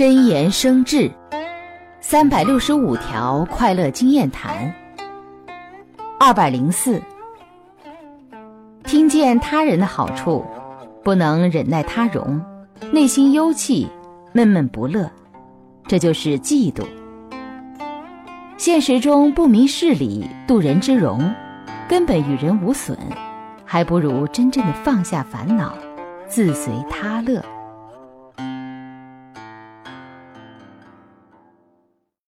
真言生智，三百六十五条快乐经验谈，二百零四。听见他人的好处，不能忍耐他容，内心忧气，闷闷不乐，这就是嫉妒。现实中不明事理，度人之容，根本与人无损，还不如真正的放下烦恼，自随他乐。